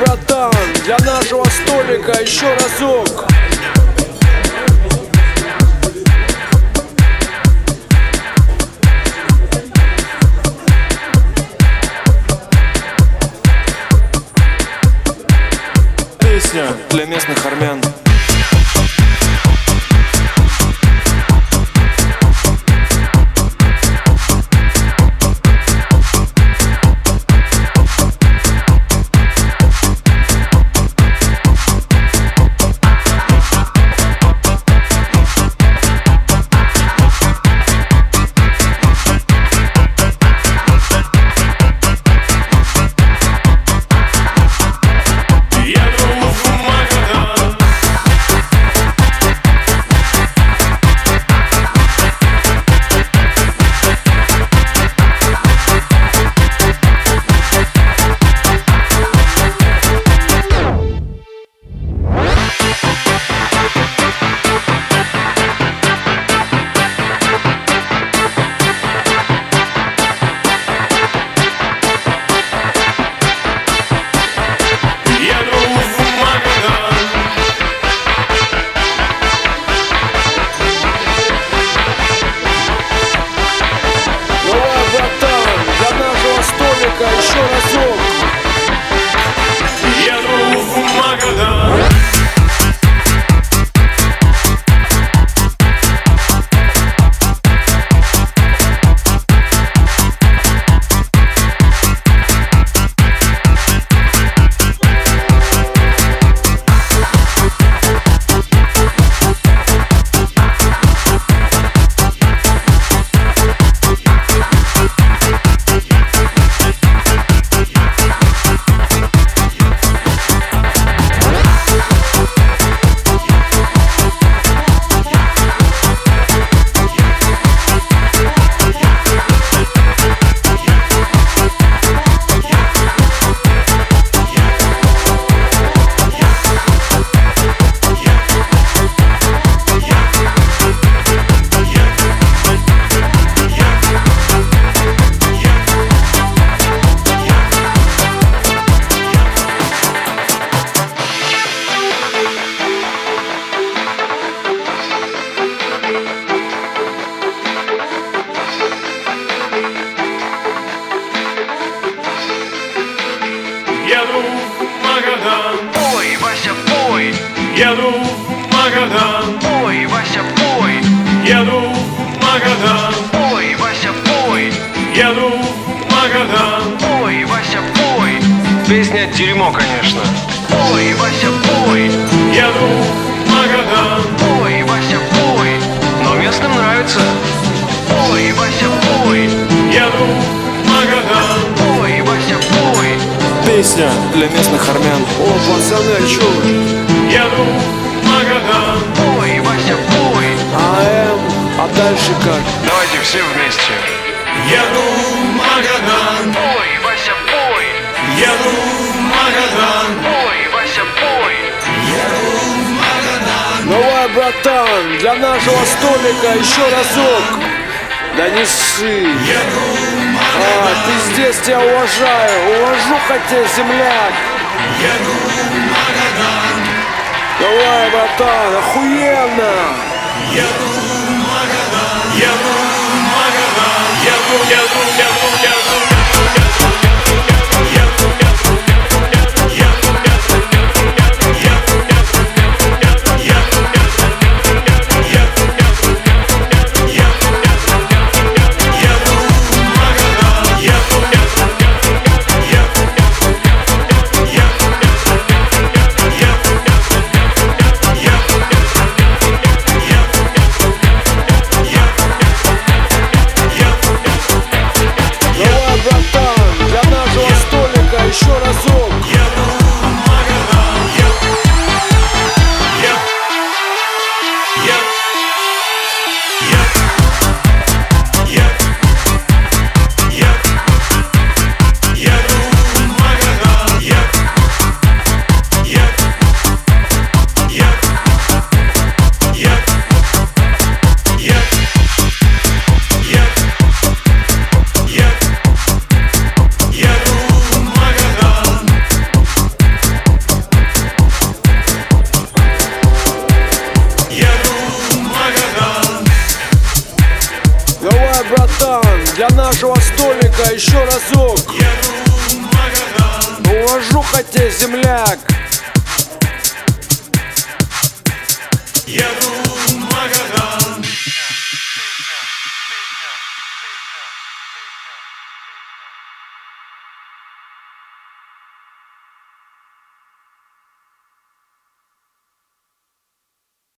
братан Для нашего столика еще разок. Еду в Магадан. Ой, Вася, пой, Еду в Магадан. Ой, Вася, пой, Еду в Магадан. Ой, Вася, пой, Песня дерьмо, конечно. ой, Вася, пой, Еду в Магадан. Ой, Вася, пой, Но местным нравится. ой, Вася, пой, Еду в Магадан. Ой, Вася, пой, Песня для местных армян. О, пацаны, а чё вы? Еду в Магадан ой, Вася, пой, АМ, а дальше как? Давайте все вместе. Еду в Магадан ой, Вася, пой, Еду в Магадан ой, Вася, пой, Давай, братан, для нашего столика еще разок. Да не ссы А, пиздец, тебя уважаю. Уважуха тебе, земляк Давай, братан, охуенно! Еду в Магадан Еду в Магадан Еду, еду, еду, ну-ка еще разок. Еду Увожу хотя земляк. Еду